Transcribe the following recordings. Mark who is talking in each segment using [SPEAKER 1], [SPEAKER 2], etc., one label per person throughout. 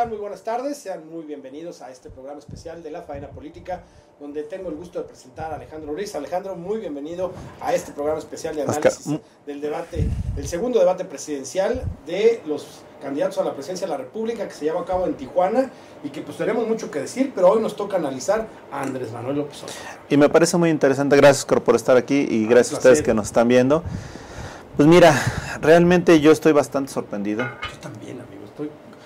[SPEAKER 1] están? Muy buenas tardes. Sean muy bienvenidos a este programa especial de la faena política, donde tengo el gusto de presentar a Alejandro Ruiz. Alejandro, muy bienvenido a este programa especial de análisis
[SPEAKER 2] Oscar.
[SPEAKER 1] del debate, del segundo debate presidencial de los candidatos a la presidencia de la República que se lleva a cabo en Tijuana y que pues tenemos mucho que decir, pero hoy nos toca analizar a Andrés Manuel López Obrador.
[SPEAKER 2] Y me parece muy interesante, gracias Oscar, por estar aquí y gracias a ustedes que nos están viendo. Pues mira, realmente yo estoy bastante sorprendido.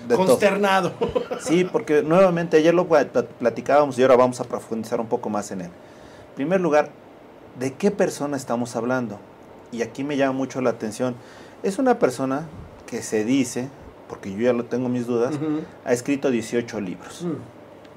[SPEAKER 2] Todo.
[SPEAKER 1] consternado.
[SPEAKER 2] Sí, porque nuevamente ayer lo pla- pla- platicábamos y ahora vamos a profundizar un poco más en él. En primer lugar, ¿de qué persona estamos hablando? Y aquí me llama mucho la atención. Es una persona que se dice, porque yo ya lo tengo mis dudas, ha escrito 18 libros.
[SPEAKER 1] Mm.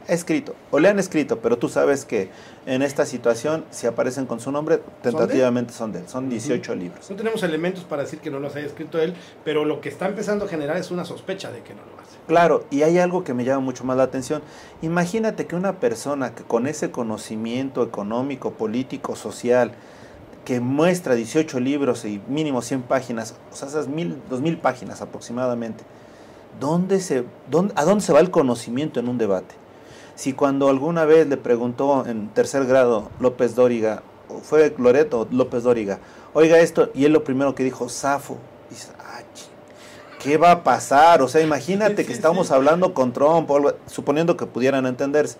[SPEAKER 2] Escrito, o le han escrito, pero tú sabes que en esta situación, si aparecen con su nombre, tentativamente son de él. Son 18 libros.
[SPEAKER 1] No tenemos elementos para decir que no los haya escrito él, pero lo que está empezando a generar es una sospecha de que no lo hace.
[SPEAKER 2] Claro, y hay algo que me llama mucho más la atención. Imagínate que una persona que con ese conocimiento económico, político, social, que muestra 18 libros y mínimo 100 páginas, o sea, esas mil, 2000 páginas aproximadamente, ¿dónde se, dónde, ¿a dónde se va el conocimiento en un debate? Si cuando alguna vez le preguntó en tercer grado López Dóriga, fue Loreto López Dóriga, oiga esto, y él lo primero que dijo, Safo, dice, ah, ¿qué va a pasar? O sea, imagínate que estamos hablando con Trump, suponiendo que pudieran entenderse,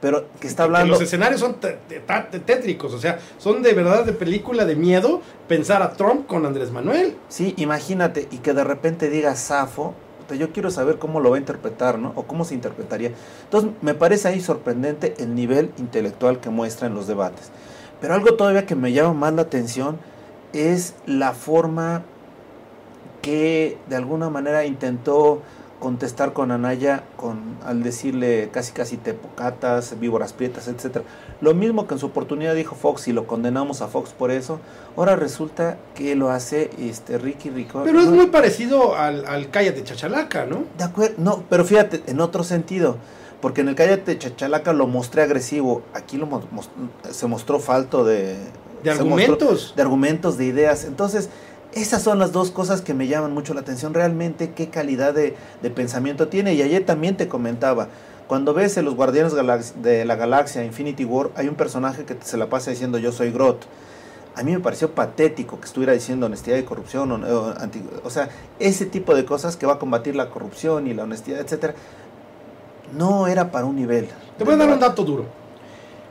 [SPEAKER 2] pero que está
[SPEAKER 1] Que
[SPEAKER 2] hablando...
[SPEAKER 1] Los escenarios son tétricos, o sea, son de verdad de película de miedo pensar a Trump con Andrés Manuel.
[SPEAKER 2] Sí, imagínate, y que de repente diga Safo, yo quiero saber cómo lo va a interpretar, ¿no? O cómo se interpretaría. Entonces, me parece ahí sorprendente el nivel intelectual que muestra en los debates. Pero algo todavía que me llama más la atención es la forma que de alguna manera intentó contestar con Anaya con al decirle casi casi tepocatas, víboras prietas, etcétera. Lo mismo que en su oportunidad dijo Fox y lo condenamos a Fox por eso. Ahora resulta que lo hace este Ricky Rico.
[SPEAKER 1] Pero es muy parecido al, al Cállate Chachalaca, ¿no?
[SPEAKER 2] De acuerdo, no, pero fíjate, en otro sentido, porque en el Cállate Chachalaca lo mostré agresivo, aquí lo se mostró falto de...
[SPEAKER 1] De
[SPEAKER 2] mostró-
[SPEAKER 1] argumentos.
[SPEAKER 2] de argumentos, de ideas. Entonces, esas son las dos cosas que me llaman mucho la atención. Realmente, qué calidad de, de pensamiento tiene. Y ayer también te comentaba, cuando ves en los Guardianes de la Galaxia, Infinity War, hay un personaje que se la pasa diciendo yo soy Groot. A mí me pareció patético que estuviera diciendo honestidad y corrupción, o, o sea, ese tipo de cosas que va a combatir la corrupción y la honestidad, etcétera, no era para un nivel.
[SPEAKER 1] Te voy a dar un dato duro.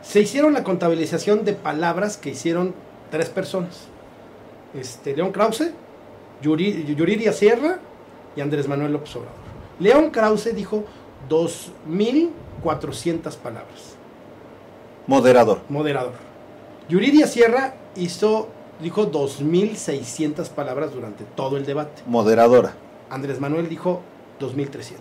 [SPEAKER 1] Se hicieron la contabilización de palabras que hicieron tres personas. Este, León Krause, Yuri- Yuriria Sierra y Andrés Manuel López Obrador. León Krause dijo 2.400 palabras.
[SPEAKER 2] Moderador.
[SPEAKER 1] Moderador. Yuriria Sierra hizo, dijo 2.600 palabras durante todo el debate.
[SPEAKER 2] Moderadora.
[SPEAKER 1] Andrés Manuel dijo 2.300.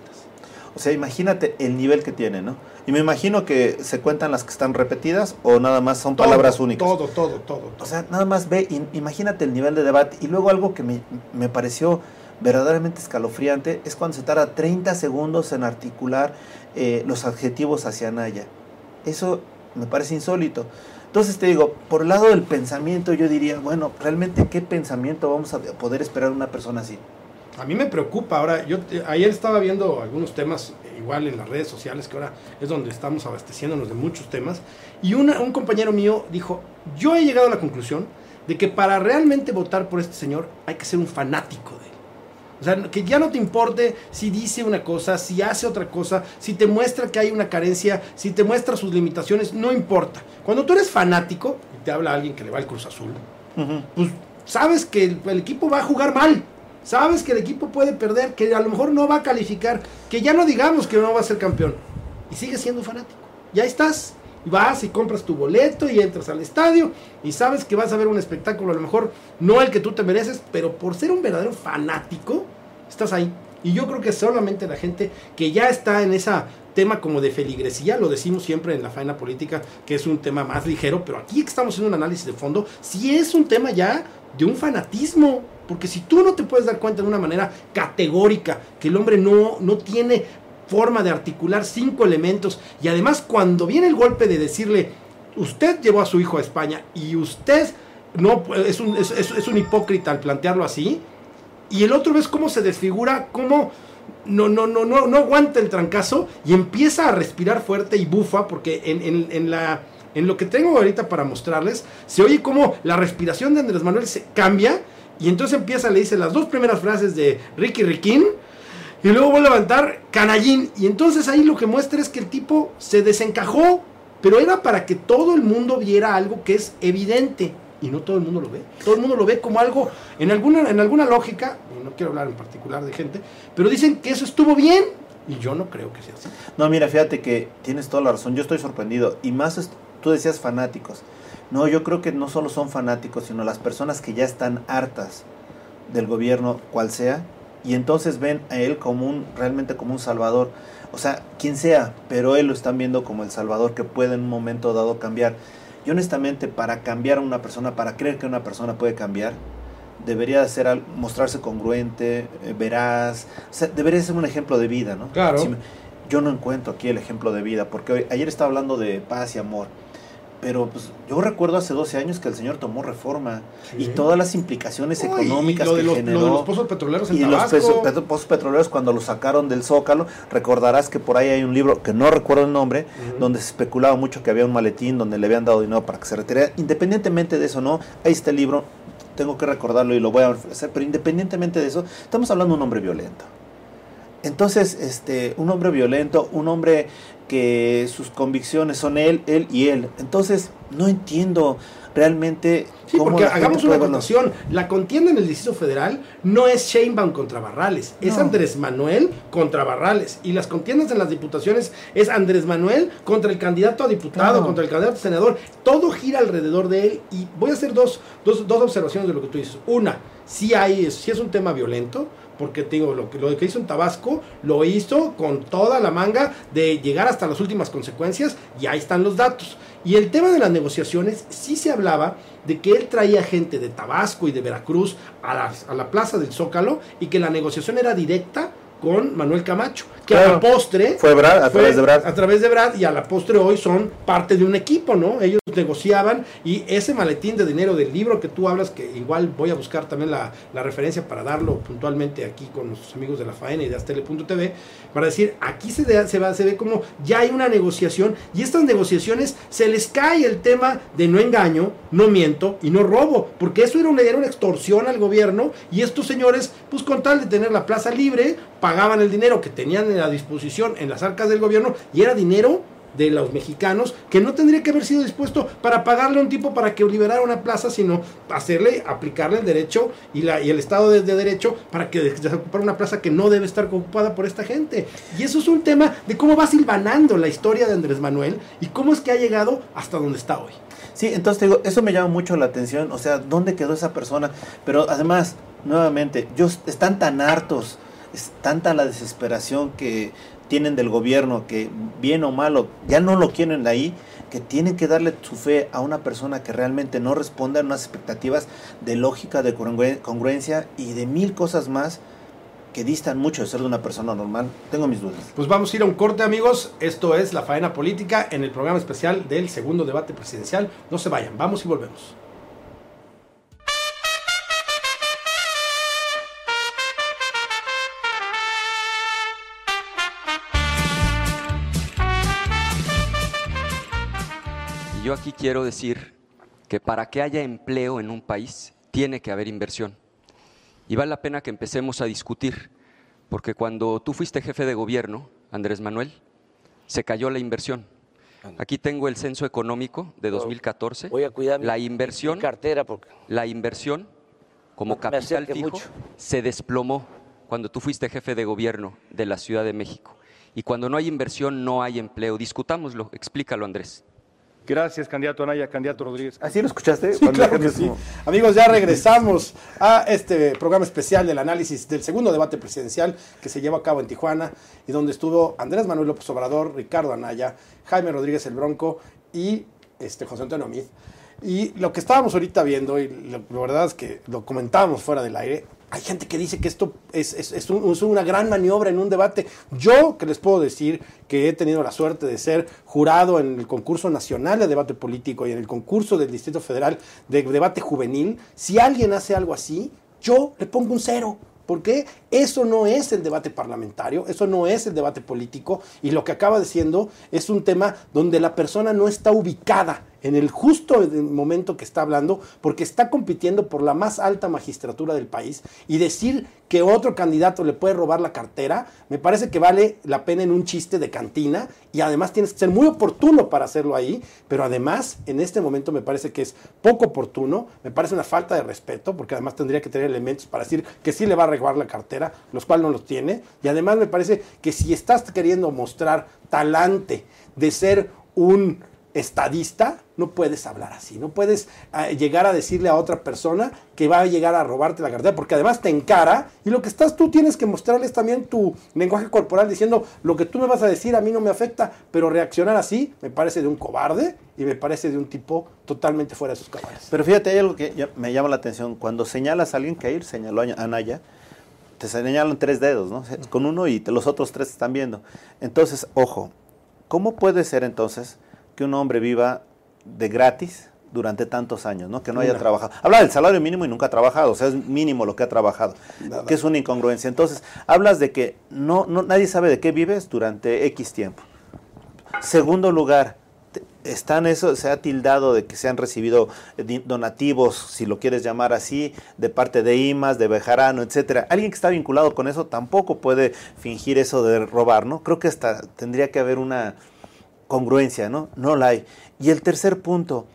[SPEAKER 2] O sea, imagínate el nivel que tiene, ¿no? Y me imagino que se cuentan las que están repetidas o nada más son
[SPEAKER 1] Todo,
[SPEAKER 2] palabras únicas.
[SPEAKER 1] Todo, todo, todo. todo.
[SPEAKER 2] O sea, nada más ve, im- imagínate el nivel de debate. Y luego algo que me, me pareció verdaderamente escalofriante es cuando se tarda 30 segundos en articular eh, los adjetivos hacia Naya. Eso me parece insólito. Entonces te digo, por el lado del pensamiento yo diría, bueno, realmente qué pensamiento vamos a poder esperar de una persona así.
[SPEAKER 1] A mí me preocupa ahora, yo ayer estaba viendo algunos temas igual en las redes sociales, que ahora es donde estamos abasteciéndonos de muchos temas, y una- un compañero mío dijo, yo he llegado a la conclusión de que para realmente votar por este señor hay que ser un fanático de él. O sea, que ya no te importe si dice una cosa, si hace otra cosa, si te muestra que hay una carencia, si te muestra sus limitaciones, no importa. Cuando tú eres fanático, y te habla alguien que le va al Cruz Azul, pues sabes que el, el equipo va a jugar mal. Sabes que el equipo puede perder, que a lo mejor no va a calificar, que ya no digamos que no va a ser campeón. Y sigues siendo fanático. Ya estás. Y vas y compras tu boleto y entras al estadio y sabes que vas a ver un espectáculo, a lo mejor no el que tú te mereces, pero por ser un verdadero fanático, estás ahí. Y yo creo que solamente la gente que ya está en ese tema como de feligresía, lo decimos siempre en la faena política, que es un tema más ligero, pero aquí estamos haciendo un análisis de fondo, sí es un tema ya de un fanatismo. Porque si tú no te puedes dar cuenta de una manera categórica que el hombre no, no tiene forma de articular cinco elementos, y además cuando viene el golpe de decirle, usted llevó a su hijo a España y usted no es un, es, es- un hipócrita al plantearlo así, y el otro ves cómo se desfigura, cómo no, no, no, no, no aguanta el trancazo y empieza a respirar fuerte y bufa porque en, en, en la... En lo que tengo ahorita para mostrarles, se oye como la respiración de Andrés Manuel se cambia y entonces empieza, le dice las dos primeras frases de Ricky Riquín y luego vuelve a levantar Canallín. Y entonces ahí lo que muestra es que el tipo se desencajó, pero era para que todo el mundo viera algo que es evidente y no todo el mundo lo ve. Todo el mundo lo ve como algo, en alguna, en alguna lógica, y no quiero hablar en particular de gente, pero dicen que eso estuvo bien y yo no creo que sea así.
[SPEAKER 2] No, mira, fíjate que tienes toda la razón, yo estoy sorprendido y más tú decías fanáticos. No, yo creo que no solo son fanáticos, sino las personas que ya están hartas del gobierno, cual sea, y entonces ven a él como un, realmente como un salvador. O sea, quien sea, pero él lo están viendo como el salvador que puede en un momento dado cambiar. Y honestamente, para cambiar a una persona, para creer que una persona puede cambiar, debería ser mostrarse congruente, eh, veraz, o sea, debería ser un ejemplo de vida, ¿no?
[SPEAKER 1] Claro.
[SPEAKER 2] yo no encuentro aquí el ejemplo de vida, porque hoy, ayer estaba hablando de paz y amor pero pues yo recuerdo hace 12 años que el señor tomó reforma y todas las implicaciones económicas que
[SPEAKER 1] los,
[SPEAKER 2] generó.
[SPEAKER 1] Lo de los pozos petroleros en
[SPEAKER 2] y
[SPEAKER 1] Tabasco.
[SPEAKER 2] los pozos petroleros cuando los sacaron del Zócalo, recordarás que por ahí hay un libro que no recuerdo el nombre, donde se especulaba mucho que había un maletín donde le habían dado dinero para que se retirara. Independientemente de eso, no, ahí está el libro, tengo que recordarlo y lo voy a hacer, pero independientemente de eso, estamos hablando de un hombre violento. Entonces, este, un hombre violento, un hombre que sus convicciones son él, él y él. Entonces, no entiendo realmente
[SPEAKER 1] sí, porque hagamos una anotación. La contienda en el Distrito Federal no es Sheinbaum contra Barrales, es Andrés Manuel contra Barrales. Y las contiendas en las diputaciones es Andrés Manuel contra el candidato a diputado, contra el candidato a senador. Todo gira alrededor de él. Y voy a hacer dos, dos, dos observaciones de lo que tú dices. Una, si hay, si es un tema violento porque digo, lo que, lo que hizo en Tabasco lo hizo con toda la manga de llegar hasta las últimas consecuencias y ahí están los datos. Y el tema de las negociaciones, sí se hablaba de que él traía gente de Tabasco y de Veracruz a la, a la plaza del Zócalo y que la negociación era directa con Manuel Camacho, que a la postre
[SPEAKER 2] fue Brad, a través de Brad.
[SPEAKER 1] A través de Brad y a la postre hoy son parte de un equipo, ¿no? Ellos negociaban y ese maletín de dinero del libro que tú hablas, que igual voy a buscar también la, la referencia para darlo puntualmente aquí con nuestros amigos de la faena y de Astele.tv, para decir, aquí se, se, va, se ve como ya hay una negociación y estas negociaciones se les cae el tema de no engaño, no miento y no robo, porque eso era una, era una extorsión al gobierno y estos señores, pues con tal de tener la plaza libre, pagaban el dinero que tenían a disposición en las arcas del gobierno y era dinero de los mexicanos que no tendría que haber sido dispuesto para pagarle a un tipo para que liberara una plaza, sino hacerle, aplicarle el derecho y, la, y el Estado de, de Derecho para que desocupara una plaza que no debe estar ocupada por esta gente. Y eso es un tema de cómo va silvanando la historia de Andrés Manuel y cómo es que ha llegado hasta donde está hoy.
[SPEAKER 2] Sí, entonces te digo, eso me llama mucho la atención, o sea, ¿dónde quedó esa persona? Pero además, nuevamente, ellos están tan hartos es tanta la desesperación que tienen del gobierno que bien o malo ya no lo quieren ahí que tienen que darle su fe a una persona que realmente no responde a unas expectativas de lógica, de congruencia y de mil cosas más que distan mucho de ser de una persona normal. Tengo mis dudas.
[SPEAKER 1] Pues vamos a ir a un corte, amigos. Esto es La Faena Política en el programa especial del segundo debate presidencial. No se vayan, vamos y volvemos.
[SPEAKER 3] Quiero decir que para que haya empleo en un país tiene que haber inversión. Y vale la pena que empecemos a discutir, porque cuando tú fuiste jefe de gobierno, Andrés Manuel, se cayó la inversión. Aquí tengo el censo económico de 2014.
[SPEAKER 4] Voy a cuidar
[SPEAKER 3] la inversión,
[SPEAKER 4] cartera porque
[SPEAKER 3] la inversión como capital fijo se desplomó cuando tú fuiste jefe de gobierno de la Ciudad de México. Y cuando no hay inversión no hay empleo. Discutámoslo, explícalo, Andrés.
[SPEAKER 5] Gracias, candidato Anaya, candidato Rodríguez.
[SPEAKER 2] ¿Así lo escuchaste?
[SPEAKER 1] Sí, claro que sí. Amigos, ya regresamos a este programa especial del análisis del segundo debate presidencial que se llevó a cabo en Tijuana y donde estuvo Andrés Manuel López Obrador, Ricardo Anaya, Jaime Rodríguez el Bronco y este, José Antonio Mid. Y lo que estábamos ahorita viendo, y la verdad es que lo comentábamos fuera del aire, hay gente que dice que esto es, es, es, un, es, una gran maniobra en un debate. Yo que les puedo decir que he tenido la suerte de ser jurado en el concurso nacional de debate político y en el concurso del Distrito Federal de debate juvenil, si alguien hace algo así, yo le pongo un cero. Porque eso no es el debate parlamentario, eso no es el debate político y lo que acaba diciendo es un tema donde la persona no está ubicada en el justo momento que está hablando, porque está compitiendo por la más alta magistratura del país, y decir que otro candidato le puede robar la cartera, me parece que vale la pena en un chiste de cantina, y además tienes que ser muy oportuno para hacerlo ahí, pero además en este momento me parece que es poco oportuno, me parece una falta de respeto, porque además tendría que tener elementos para decir que sí le va a robar la cartera, los cuales no los tiene, y además me parece que si estás queriendo mostrar talante de ser un estadista, no puedes hablar así, no puedes eh, llegar a decirle a otra persona que va a llegar a robarte la cartera, porque además te encara y lo que estás tú tienes que mostrarles también tu lenguaje corporal diciendo lo que tú me vas a decir a mí no me afecta, pero reaccionar así me parece de un cobarde y me parece de un tipo totalmente fuera de sus cabales.
[SPEAKER 2] Pero fíjate, hay algo que me llama la atención, cuando señalas a alguien que ir, señaló a Anaya, te señalan tres dedos, ¿no? Con uno y los otros tres están viendo. Entonces, ojo, ¿cómo puede ser entonces que un hombre viva de gratis durante tantos años, ¿no? Que no haya trabajado. Habla del salario mínimo y nunca ha trabajado, o sea, es mínimo lo que ha trabajado, que es una incongruencia. Entonces, hablas de que no, no, nadie sabe de qué vives durante X tiempo. Segundo lugar, están eso, se ha tildado de que se han recibido eh, donativos, si lo quieres llamar así, de parte de IMAS, de Bejarano, etcétera. Alguien que está vinculado con eso tampoco puede fingir eso de robar, ¿no? Creo que hasta tendría que haber una congruencia, ¿no? No la hay. Y el tercer punto,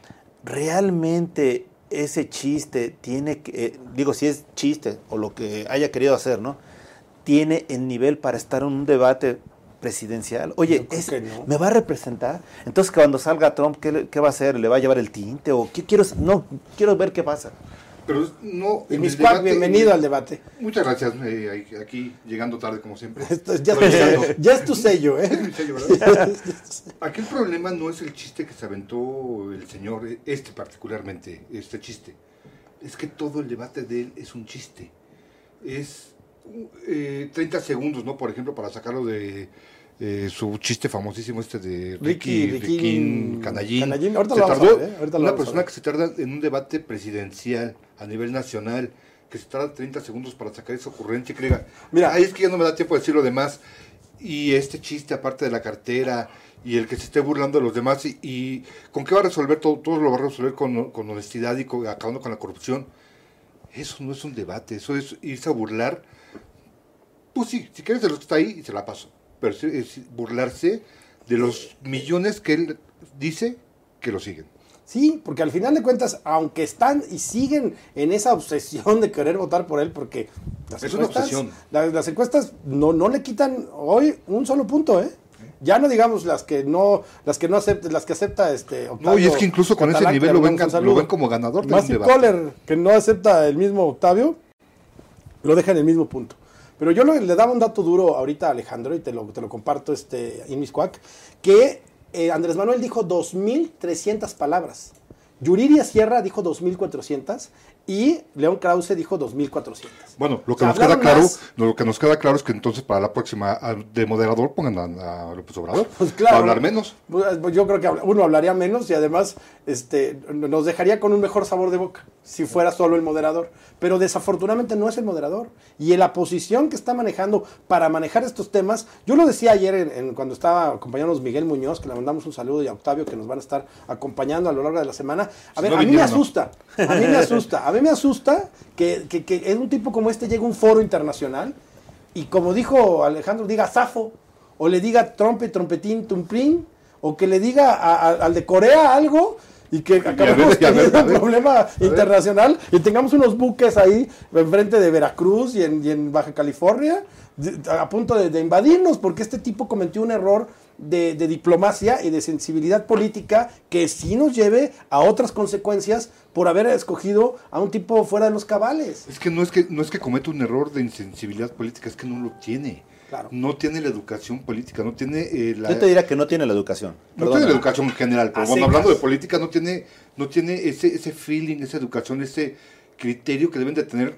[SPEAKER 2] realmente ese chiste tiene que, eh, digo, si es chiste o lo que haya querido hacer, ¿no? Tiene el nivel para estar en un debate presidencial. Oye, ¿me va a representar? Entonces, cuando salga Trump, ¿qué, ¿qué, va a hacer? ¿Le va a llevar el tinte? ¿O qué quiero? No, quiero ver qué pasa.
[SPEAKER 4] Pero no.
[SPEAKER 1] En debate, bienvenido al debate.
[SPEAKER 4] Muchas gracias. Eh, aquí llegando tarde, como siempre.
[SPEAKER 1] ya, es tu sello, ¿eh?
[SPEAKER 4] aquí el problema no es el chiste que se aventó el señor, este particularmente, este chiste. Es que todo el debate de él es un chiste. Es eh, 30 segundos, ¿no? Por ejemplo, para sacarlo de eh, su chiste famosísimo este de Ricky, Ricky, Canallín. Ahorita se tardó, ¿eh? una persona que se tarda en un debate presidencial a nivel nacional, que se tarda 30 segundos para sacar esa ocurrencia y que diga, mira, ahí es que ya no me da tiempo de decir lo demás. Y este chiste aparte de la cartera y el que se esté burlando de los demás y, con qué va a resolver todo, todo lo va a resolver con, con honestidad y acabando con la corrupción. Eso no es un debate, eso es irse a burlar. Pues sí, si quieres de los que está ahí, se la paso burlarse de los millones que él dice que lo siguen.
[SPEAKER 1] Sí, porque al final de cuentas, aunque están y siguen en esa obsesión de querer votar por él, porque
[SPEAKER 4] las es encuestas, una
[SPEAKER 1] Las, encuestas no, no le quitan hoy un solo punto, ¿eh? Ya no digamos las que no, las que no acepta, las que acepta este
[SPEAKER 4] Octavio No, y es que incluso con ese nivel lo ven, lo ven, como ganador
[SPEAKER 1] de Más Kohler, que no acepta el mismo Octavio, lo deja en el mismo punto. Pero yo le daba un dato duro ahorita Alejandro y te lo, te lo comparto este, en Miscuac, que eh, Andrés Manuel dijo 2.300 palabras. Yuriria Sierra dijo 2.400 y León Krause dijo 2.400.
[SPEAKER 4] Bueno, lo que nos queda claro, lo que nos queda claro es que entonces para la próxima de moderador pongan a, López Obrador. Pues claro. Va a hablar menos.
[SPEAKER 1] Pues, pues yo creo que uno hablaría menos y además este, nos dejaría con un mejor sabor de boca si fuera solo el moderador. Pero desafortunadamente no es el moderador. Y en la posición que está manejando para manejar estos temas, yo lo decía ayer en, cuando estaba acompañándonos Miguel Muñoz, que le mandamos un saludo, y a Octavio, que nos van a estar acompañando a lo largo de la semana. A ver, a mí me asusta, a mí me asusta. A mí me asusta que, que, en un tipo como este llegue un foro internacional y como dijo Alejandro, diga Zafo, o le diga trompe, trompetín, tumprín, o que le diga al de Corea algo y que acabemos teniendo un problema internacional y tengamos unos buques ahí enfrente de Veracruz y en, en Baja California a punto de, de, invadirnos porque este tipo cometió un error de, diplomacia y de sensibilidad política que sí nos lleve a otras consecuencias por haber escogido a un tipo fuera de los cabales.
[SPEAKER 4] Es que no es que no es que cometa un error de insensibilidad política, es que no lo tiene. No tiene la educación política, no tiene eh, la...
[SPEAKER 2] Yo te diría que no tiene la educación.
[SPEAKER 4] No tiene la educación en general, pero cuando hablando de política no tiene, no tiene ese, ese feeling, esa educación, ese criterio que deben de tener,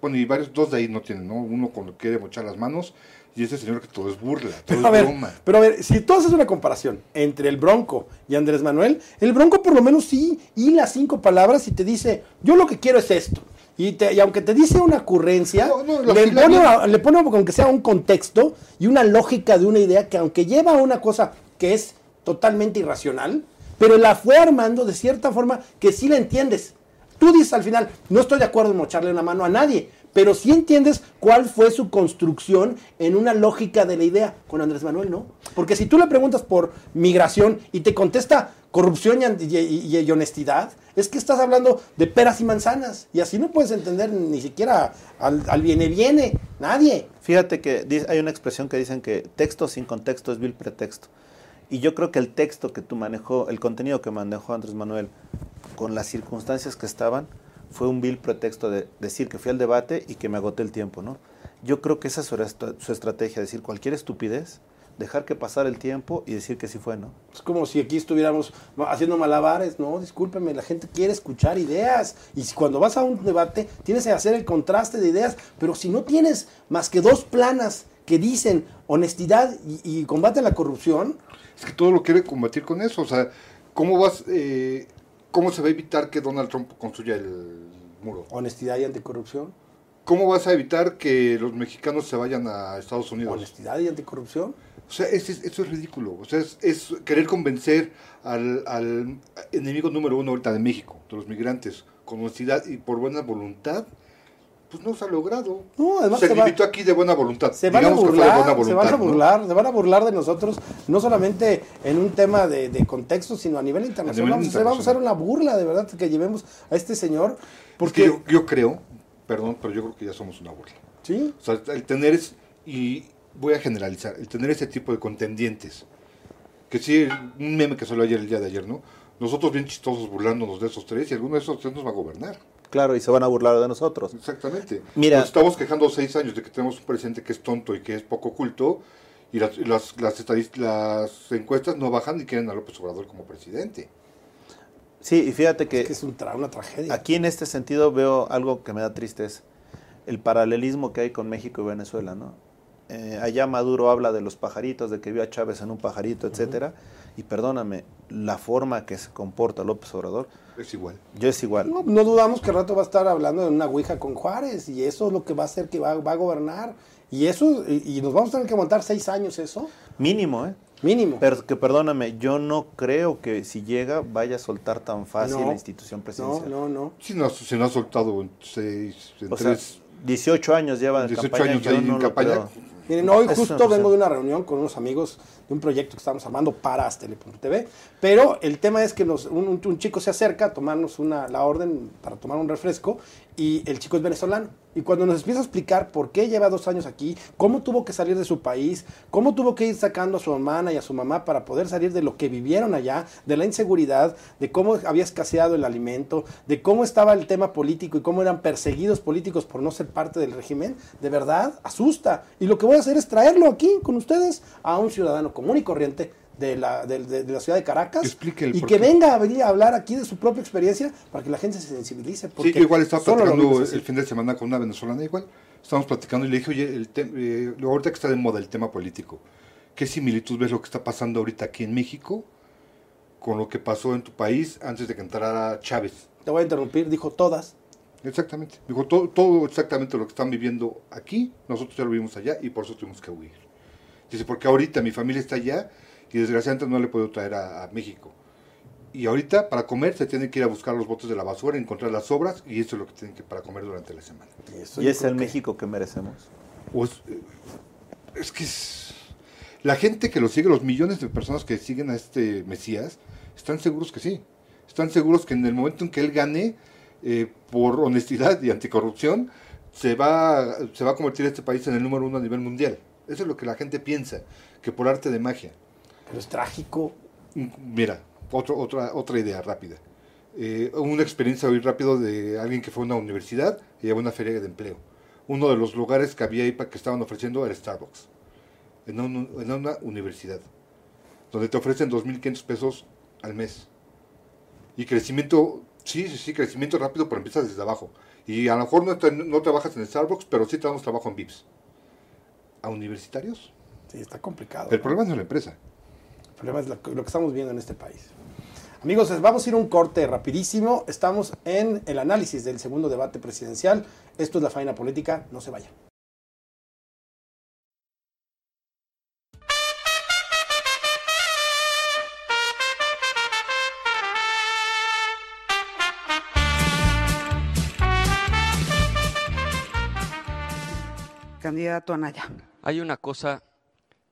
[SPEAKER 4] bueno, y varios, dos de ahí no tienen, ¿no? Uno cuando quiere mochar las manos y ese señor que todo es burla, todo
[SPEAKER 1] pero,
[SPEAKER 4] es
[SPEAKER 1] a ver, Pero a ver, si tú haces una comparación entre el Bronco y Andrés Manuel, el Bronco por lo menos sí hila cinco palabras y te dice, yo lo que quiero es esto. Y, te- y aunque te dice una ocurrencia,
[SPEAKER 4] No, no, la
[SPEAKER 1] le, pone,
[SPEAKER 4] viene.
[SPEAKER 1] le pone aunque sea un contexto y una lógica de una idea que aunque lleva a una cosa que es totalmente irracional, pero la fue armando de cierta forma que sí la entiendes. Tú dices al final, no estoy de acuerdo en mocharle una mano a nadie, pero sí entiendes cuál fue su construcción en una lógica de la idea. Con Andrés Manuel no. Porque si tú le preguntas por migración y te contesta corrupción y, honestidad, es que estás hablando de peras y manzanas. Y así no puedes entender ni siquiera al, al viene viene, nadie.
[SPEAKER 2] Fíjate que hay una expresión que dicen que texto sin contexto es vil pretexto. Y yo creo que el texto que tú manejó, el contenido que manejó Andrés Manuel, con las circunstancias que estaban, fue un vil pretexto de decir que fui al debate y que me agoté el tiempo, ¿no? Yo creo que esa es su, est- su estrategia, decir cualquier estupidez, dejar que pasara el tiempo y decir que sí fue, ¿no?
[SPEAKER 1] Es como si aquí estuviéramos haciendo malabares. No, discúlpeme, la gente quiere escuchar ideas. Y cuando vas a un debate, tienes que hacer el contraste de ideas. Pero si no tienes más que dos planas que dicen honestidad y, y combate a la corrupción,
[SPEAKER 4] Es que todo lo quiere combatir con eso. O sea, ¿cómo vas, eh, cómo se va a evitar que Donald Trump construya el muro?
[SPEAKER 1] honestidad y anticorrupción,
[SPEAKER 4] ¿Cómo vas a evitar que los mexicanos se vayan a Estados Unidos?
[SPEAKER 1] honestidad y anticorrupción.
[SPEAKER 4] O sea, es- es- eso es ridículo. O sea, es, es querer convencer al, al enemigo número uno ahorita de México, de los migrantes, con honestidad y por buena voluntad. Pues no se ha logrado.
[SPEAKER 1] No, además
[SPEAKER 4] se
[SPEAKER 1] se va-
[SPEAKER 4] aquí de buena voluntad.
[SPEAKER 1] Se van a
[SPEAKER 4] buena
[SPEAKER 1] burlar, se van a
[SPEAKER 4] voluntad, ¿no?
[SPEAKER 1] burlar, se van a burlar de nosotros, no solamente en un tema de, de contexto, sino a nivel internacional.
[SPEAKER 4] nivel
[SPEAKER 1] vamos, a
[SPEAKER 4] internacional.
[SPEAKER 1] una burla, de verdad, que llevemos a este señor.
[SPEAKER 4] Porque yo creo, perdón, pero yo creo que ya somos una burla.
[SPEAKER 1] sí,
[SPEAKER 4] O sea, el tener es, y voy a generalizar, el tener ese tipo de contendientes, que sí, un meme que salió ayer, el día de ayer, ¿no? Nosotros bien chistosos burlándonos de esos tres y alguno de esos tres nos va a gobernar.
[SPEAKER 2] Claro, y se van a burlar de nosotros.
[SPEAKER 4] Exactamente.
[SPEAKER 2] Mira-
[SPEAKER 4] Nos estamos quejando seis años de que tenemos un presidente que es tonto y que es poco culto y las, las, las, encuestas no bajan y quieren a López Obrador como presidente.
[SPEAKER 2] Sí, y fíjate que
[SPEAKER 1] es que es un tra- una tragedia.
[SPEAKER 2] Aquí en este sentido veo algo que me da tristeza, el paralelismo que hay con México y Venezuela, ¿no? Eh, allá Maduro habla de los pajaritos, de que vio a Chávez en un pajarito, etcétera, y perdóname, la forma que se comporta López Obrador,
[SPEAKER 4] Es igual.
[SPEAKER 2] yo es igual.
[SPEAKER 1] No, no dudamos que al rato va a estar hablando de una ouija con Juárez y eso es lo que va a hacer que va, va a gobernar. Y eso, y, y nos vamos a tener que aguantar seis años eso,
[SPEAKER 2] Mínimo, ¿eh?
[SPEAKER 1] mínimo.
[SPEAKER 2] Pero que perdóname, yo no creo que si llega vaya a soltar tan fácil
[SPEAKER 1] No,
[SPEAKER 2] la institución presidencial.
[SPEAKER 1] no, no.
[SPEAKER 4] Si no, si no ha soltado en seis, en
[SPEAKER 2] O sea,
[SPEAKER 4] tres,
[SPEAKER 2] 18 años lleva en
[SPEAKER 4] 18
[SPEAKER 2] campaña,
[SPEAKER 4] años
[SPEAKER 2] yo
[SPEAKER 4] ahí en
[SPEAKER 2] no lo
[SPEAKER 4] campaña.
[SPEAKER 2] creo.
[SPEAKER 1] Miren, hoy justo vengo de una reunión con unos amigos de un proyecto que estamos armando para Astele.tv, pero el tema es que nos- un, un- un chico se acerca a tomarnos una, la orden para tomar un refresco y el chico es venezolano. Y cuando nos empieza a explicar por qué lleva dos años aquí, cómo tuvo que salir de su país, cómo tuvo que ir sacando a su hermana y a su mamá para poder salir de lo que vivieron allá, de la inseguridad, de cómo había escaseado el alimento, de cómo estaba el tema político y cómo eran perseguidos políticos por no ser parte del régimen, de verdad asusta. Y lo que voy a hacer es traerlo aquí con ustedes a un ciudadano común y corriente de la, de, de- de la ciudad de Caracas
[SPEAKER 4] Explique el
[SPEAKER 1] y que
[SPEAKER 4] qué.
[SPEAKER 1] venga a venir a hablar aquí de su propia experiencia para que la gente se sensibilice.
[SPEAKER 4] Sí,
[SPEAKER 1] porque
[SPEAKER 4] yo igual estaba platicando el fin de semana con una venezolana igual. Estábamos platicando y le dije, oye, el eh, ahorita que está de moda el tema político, ¿qué similitud ves lo que está pasando ahorita aquí en México con lo que pasó en tu país antes de que entrara Chávez?
[SPEAKER 1] Te voy a interrumpir, dijo todas.
[SPEAKER 4] Exactamente. Dijo, todo, todo exactamente lo que están viviendo aquí, nosotros ya lo vivimos allá y por eso tuvimos que huir. Dice, porque ahorita mi familia está allá y desgraciadamente no le puedo traer a, a México. Y ahorita para comer se tienen que ir a buscar los botes de la basura, encontrar las sobras y eso es lo que tienen que para comer durante la semana.
[SPEAKER 1] eso
[SPEAKER 2] Y es el
[SPEAKER 1] que-
[SPEAKER 2] México que merecemos.
[SPEAKER 4] O es, eh, es que es- la gente que lo sigue, los millones de personas que siguen a este Mesías, están seguros que sí. Están seguros que en el momento en que él gane, eh, por honestidad y anticorrupción, se va, se va a convertir este país en el número uno a nivel mundial. Eso es lo que la gente piensa, que por arte de magia.
[SPEAKER 1] Pero es trágico.
[SPEAKER 4] Mm, Mira, otro, otra, otra idea rápida. Eh, una experiencia muy rápido de alguien que fue a una universidad y llevó una feria de empleo. Uno de los lugares que había ahí que estaban ofreciendo era Starbucks. En, un- en una universidad. Donde te ofrecen 2.500 pesos al mes. Y crecimiento, sí, sí, sí, crecimiento rápido, pero empiezas desde abajo. Y a lo mejor no, te- no trabajas en Starbucks, pero sí te damos trabajo en VIPS. ¿A universitarios?
[SPEAKER 1] Sí, está complicado.
[SPEAKER 4] El
[SPEAKER 1] ¿no?
[SPEAKER 4] problema no es la empresa.
[SPEAKER 1] El problema es lo, que lo que estamos viendo en este país. Amigos, vamos a ir a un corte rapidísimo. Estamos en el análisis del segundo debate presidencial. Esto es la faena política. No se vayan.
[SPEAKER 6] Candidato Anaya.
[SPEAKER 3] Hay una cosa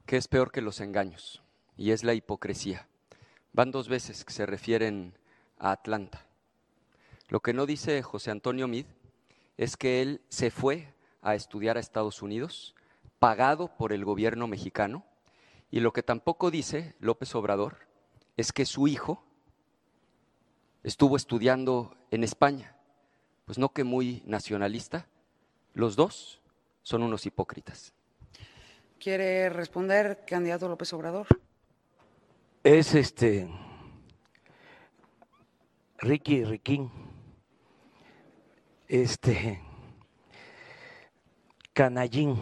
[SPEAKER 3] que es peor que los engaños y es la hipocresía. Van dos veces que se refieren a Atlanta. Lo que no dice José Antonio Mid es que él se fue a estudiar a Estados Unidos, pagado por el gobierno mexicano, y lo que tampoco dice López Obrador es que su hijo estuvo estudiando en España. Pues no que muy nacionalista, los dos son unos hipócritas.
[SPEAKER 6] ¿Quiere responder, candidato López Obrador?
[SPEAKER 7] Es este Ricky Riquín, este Canallín,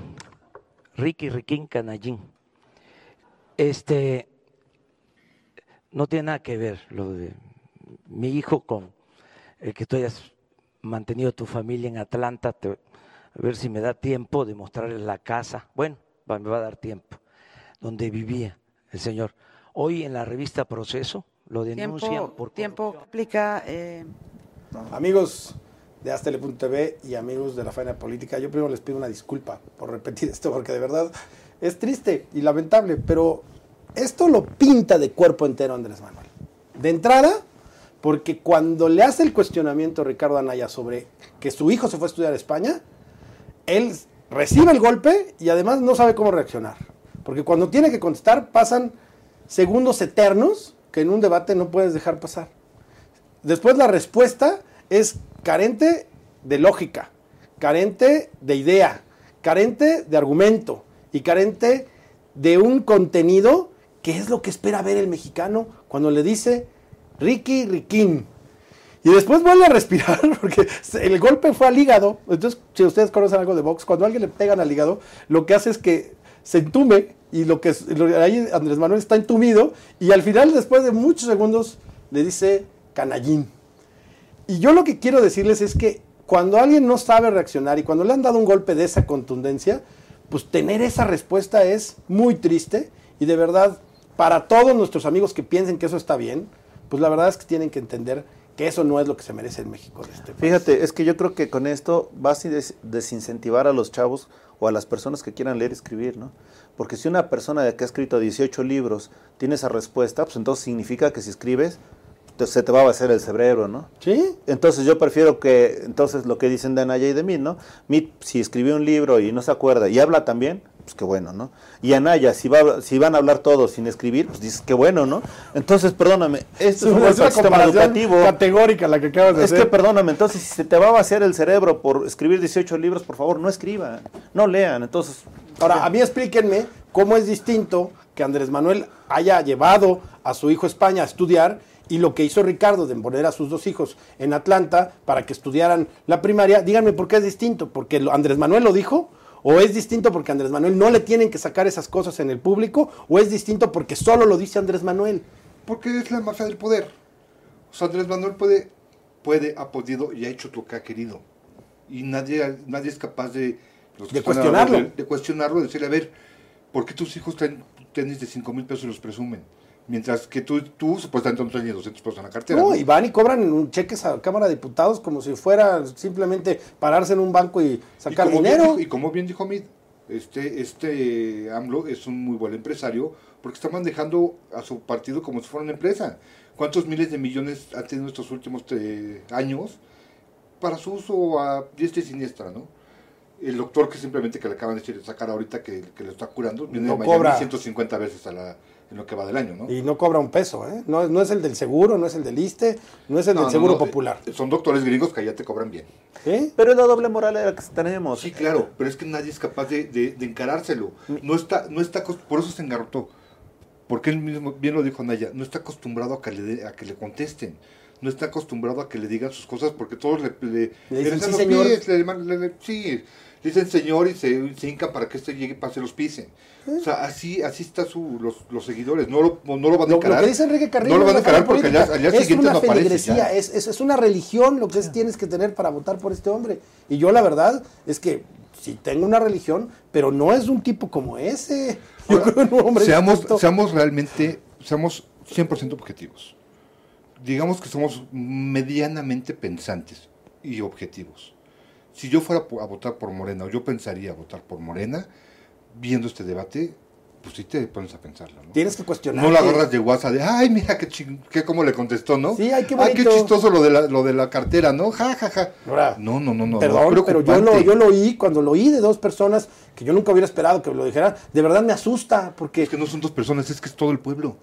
[SPEAKER 7] Ricky Riquín Canallín. Este no tiene nada que ver lo de mi hijo con el que tú hayas mantenido tu familia en Atlanta. a ver si me da tiempo de mostrarles la casa. Bueno, me va a dar tiempo, donde vivía el señor. Hoy en la revista Proceso lo denuncian
[SPEAKER 6] tiempo,
[SPEAKER 7] por
[SPEAKER 6] tiempo explica eh...
[SPEAKER 1] amigos de Astele.tv y amigos de la faena política, yo primero les pido una disculpa por repetir esto porque de verdad es triste y lamentable, pero esto lo pinta de cuerpo entero Andrés Manuel. De entrada, porque cuando le hace el cuestionamiento a Ricardo Anaya sobre que su hijo se fue a estudiar a España, él recibe el golpe y además no sabe cómo reaccionar. Porque cuando tiene que contestar pasan segundos eternos que en un debate no puedes dejar pasar. Después la respuesta es carente de lógica, carente de idea, carente de argumento y carente de un contenido que es lo que espera ver el mexicano cuando le dice Ricky Riquín. Y después vuelve a respirar porque el golpe fue al hígado. Entonces, si ustedes conocen algo de box, cuando alguien le pegan al hígado, lo que hace es que se entume y lo que ahí Andrés Manuel está entumido y al final, después de muchos segundos, le dice canallín. Y yo lo que quiero decirles es que cuando alguien no sabe reaccionar y cuando le han dado un golpe de esa contundencia, pues tener esa respuesta es muy triste y de verdad, para todos nuestros amigos que piensen que eso está bien, pues la verdad es que tienen que entender que eso no es lo que se merece en México. De este
[SPEAKER 2] Fíjate, es que yo creo que con esto vas a desincentivar a los chavos o a las personas que quieran leer y escribir, ¿no? Porque si una persona que ha escrito 18 libros tiene esa respuesta, pues entonces significa que si escribes, se te va a hacer el cerebro, ¿no?
[SPEAKER 1] Sí.
[SPEAKER 2] Entonces yo prefiero que, entonces lo que dicen de Anaya y de mí, ¿no? Mí, si escribió un libro y no se acuerda y habla también, pues qué bueno, ¿no? Y Anaya, si, va, si van a hablar todos sin escribir, pues dices qué bueno, ¿no? Entonces, perdóname, esto
[SPEAKER 1] es, un sistema educativo. categórica la que acabas de
[SPEAKER 2] es
[SPEAKER 1] hacer.
[SPEAKER 2] Es que, perdóname, entonces si se te va a vaciar el cerebro por escribir 18 libros, por favor, no escriban, no lean, entonces...
[SPEAKER 1] Ahora, a mí explíquenme cómo es distinto que Andrés Manuel haya llevado a su hijo a España a estudiar y lo que hizo Ricardo de poner a sus dos hijos en Atlanta para que estudiaran la primaria, díganme por qué es distinto, porque Andrés Manuel lo dijo, o es distinto porque Andrés Manuel no le tienen que sacar esas cosas en el público, o es distinto porque solo lo dice Andrés Manuel.
[SPEAKER 4] Porque es la mafia del poder. O sea, Andrés Manuel puede, puede, ha podido y ha hecho lo que ha querido. Y nadie, nadie es capaz de,
[SPEAKER 1] de cuestionarlo.
[SPEAKER 4] De, de, cuestionarlo, de decirle, a ver, ¿por qué tus hijos traen tenis de 5 mil pesos y los presumen? Mientras que tú, tú supuestamente no tienes 200 pesos en la cartera.
[SPEAKER 1] No, y van y cobran un cheques a Cámara de Diputados como si fuera simplemente pararse en un banco y sacar
[SPEAKER 4] y
[SPEAKER 1] dinero.
[SPEAKER 4] y como bien dijo Mid, este, este AMLO es un muy buen empresario porque está manejando a su partido como si fuera una empresa. ¿Cuántos miles de millones ha tenido estos últimos eh, años para su uso a diestra y siniestra, no? El doctor que simplemente que le acaban de sacar ahorita que, que le está curando, viene
[SPEAKER 1] no
[SPEAKER 4] de Miami
[SPEAKER 1] cobra.
[SPEAKER 4] 150 veces a la, en lo que va del año, ¿no?
[SPEAKER 1] Y no cobra un peso, ¿eh? No, no es el del seguro, no es el del ISTE, no es el
[SPEAKER 4] No,
[SPEAKER 1] del
[SPEAKER 4] no,
[SPEAKER 1] Seguro
[SPEAKER 4] no,
[SPEAKER 1] Popular.
[SPEAKER 4] eh, Son doctores gringos que allá te cobran bien.
[SPEAKER 1] ¿Sí?
[SPEAKER 2] Pero es la doble moral la que tenemos.
[SPEAKER 4] Sí, claro, pero es que nadie es capaz de, de- de encarárselo. No está, no está, por eso se engarrotó. Porque él mismo, bien lo dijo Naya, no está acostumbrado a que le, de- a que le contesten. No está acostumbrado a que le digan sus cosas porque todos le, le,
[SPEAKER 1] Le dicen, "Sí,
[SPEAKER 4] los
[SPEAKER 1] señor".
[SPEAKER 4] pies, le- sí, le dicen señor y se, se hincan para que este llegue y pase los pisen. O sea, así, así está su, los, los seguidores, no lo, no lo van a
[SPEAKER 1] lo
[SPEAKER 4] encarar.
[SPEAKER 1] que dice Enrique Carrillo
[SPEAKER 4] no lo van a encarar porque al
[SPEAKER 1] política.
[SPEAKER 4] día, al día
[SPEAKER 1] es
[SPEAKER 4] siguiente no aparece.
[SPEAKER 1] es, es, es una religión lo que es- tienes que tener para votar por este hombre. Y yo la verdad es que sí tengo una religión, pero no es un tipo como ese. Yo
[SPEAKER 4] Ahora,
[SPEAKER 1] creo en un hombre
[SPEAKER 4] seamos, seamos realmente, seamos 100% objetivos. Digamos que somos medianamente pensantes y objetivos. Si yo fuera a votar por Morena, o yo pensaría votar por Morena, viendo este debate, pues sí te pones a pensarlo, ¿no?
[SPEAKER 1] Tienes que cuestionar.
[SPEAKER 4] No lo agarras de WhatsApp de, ay, mira qué, ching- qué cómo le contestó, ¿no?
[SPEAKER 1] Sí, ay, qué
[SPEAKER 4] Ay, qué
[SPEAKER 1] bonito.
[SPEAKER 4] chistoso lo de la, lo de la cartera, ¿no? Ja, ja, ja. No, no, no, no.
[SPEAKER 1] Perdón,
[SPEAKER 4] no,
[SPEAKER 1] pero yo lo, yo lo oí, cuando lo oí de dos personas que yo nunca hubiera esperado que lo dijeran, de verdad me asusta, porque
[SPEAKER 4] Es que no son dos personas, es que es todo el pueblo.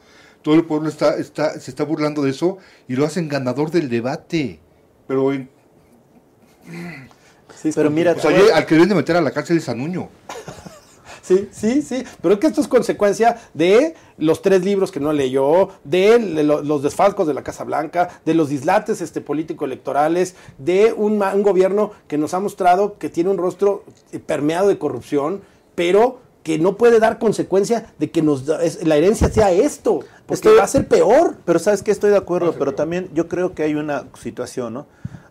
[SPEAKER 4] Todo el pueblo está, está, se está burlando de eso y lo hacen ganador del debate. Pero, en-
[SPEAKER 1] Sí,
[SPEAKER 2] Pero mira,
[SPEAKER 4] o sea, al que deben de meter a la cárcel es a Nuño.
[SPEAKER 1] Sí, sí, sí. Pero es que esto es consecuencia de los tres libros que no leyó, de lo- los desfalcos de la Casa Blanca, de los dislates este, político-electorales, de un, ma- un gobierno que nos ha mostrado que tiene un rostro eh, permeado de corrupción, pero que no puede dar consecuencia de que nos da- es- la herencia sea esto, porque
[SPEAKER 2] Estoy-
[SPEAKER 1] va a ser peor.
[SPEAKER 2] Pero sabes que estoy de acuerdo, pero también yo creo que hay una situación, ¿no?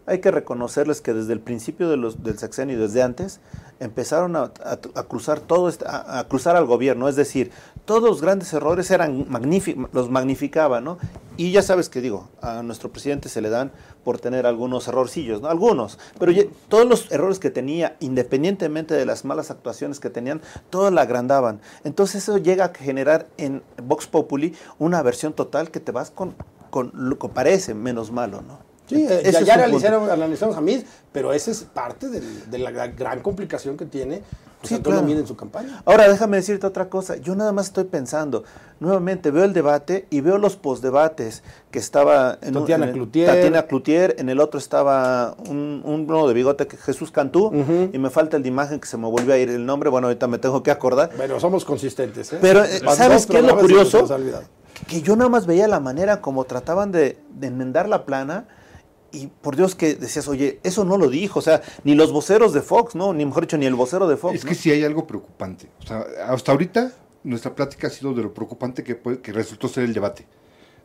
[SPEAKER 2] Hay que reconocerles que desde el principio de los, del sexenio y desde antes empezaron a, a- a cruzar todo este- a, a cruzar al gobierno, es decir, todos los grandes errores eran magníficos, los magnificaban, ¿no? Y ya sabes que digo, a nuestro presidente se le dan por tener algunos errorcillos, ¿no? Algunos, pero todos los errores que tenía, independientemente de las malas actuaciones que tenían, todos la agrandaban. Entonces eso llega a generar en Vox Populi una versión total que te vas con, con lo que parece menos malo, ¿no?
[SPEAKER 1] Sí, eh, ya, ya
[SPEAKER 2] un
[SPEAKER 1] analizaron, analizamos a mí, pero esa es parte del- de la gran, complicación que tiene José
[SPEAKER 2] Sí,
[SPEAKER 1] Antonio
[SPEAKER 2] claro.
[SPEAKER 1] En su campaña.
[SPEAKER 2] Ahora déjame decirte otra cosa. Yo nada más estoy pensando. Nuevamente veo el debate y veo los postdebates que estaba en un-
[SPEAKER 1] Tatiana
[SPEAKER 2] en el-
[SPEAKER 1] Cloutier.
[SPEAKER 2] Tatiana Cloutier, en el otro estaba un, un uno de bigote que Jesús Cantú y me falta el de imagen que se me volvió a ir el nombre. Bueno, ahorita me tengo que acordar.
[SPEAKER 1] Pero somos consistentes. ¿eh?
[SPEAKER 2] Pero, eh, ¿sabes qué es lo curioso? que yo nada más veía la manera como trataban de, de enmendar la plana y por Dios que decías, oye, eso no lo dijo, o sea, ni los voceros de Fox, ¿no? Ni mejor dicho, ni el vocero de Fox.
[SPEAKER 4] Es
[SPEAKER 2] ¿no?
[SPEAKER 4] que sí hay algo preocupante. O sea, hasta ahorita nuestra plática ha sido de lo preocupante que, puede- que resultó ser el debate.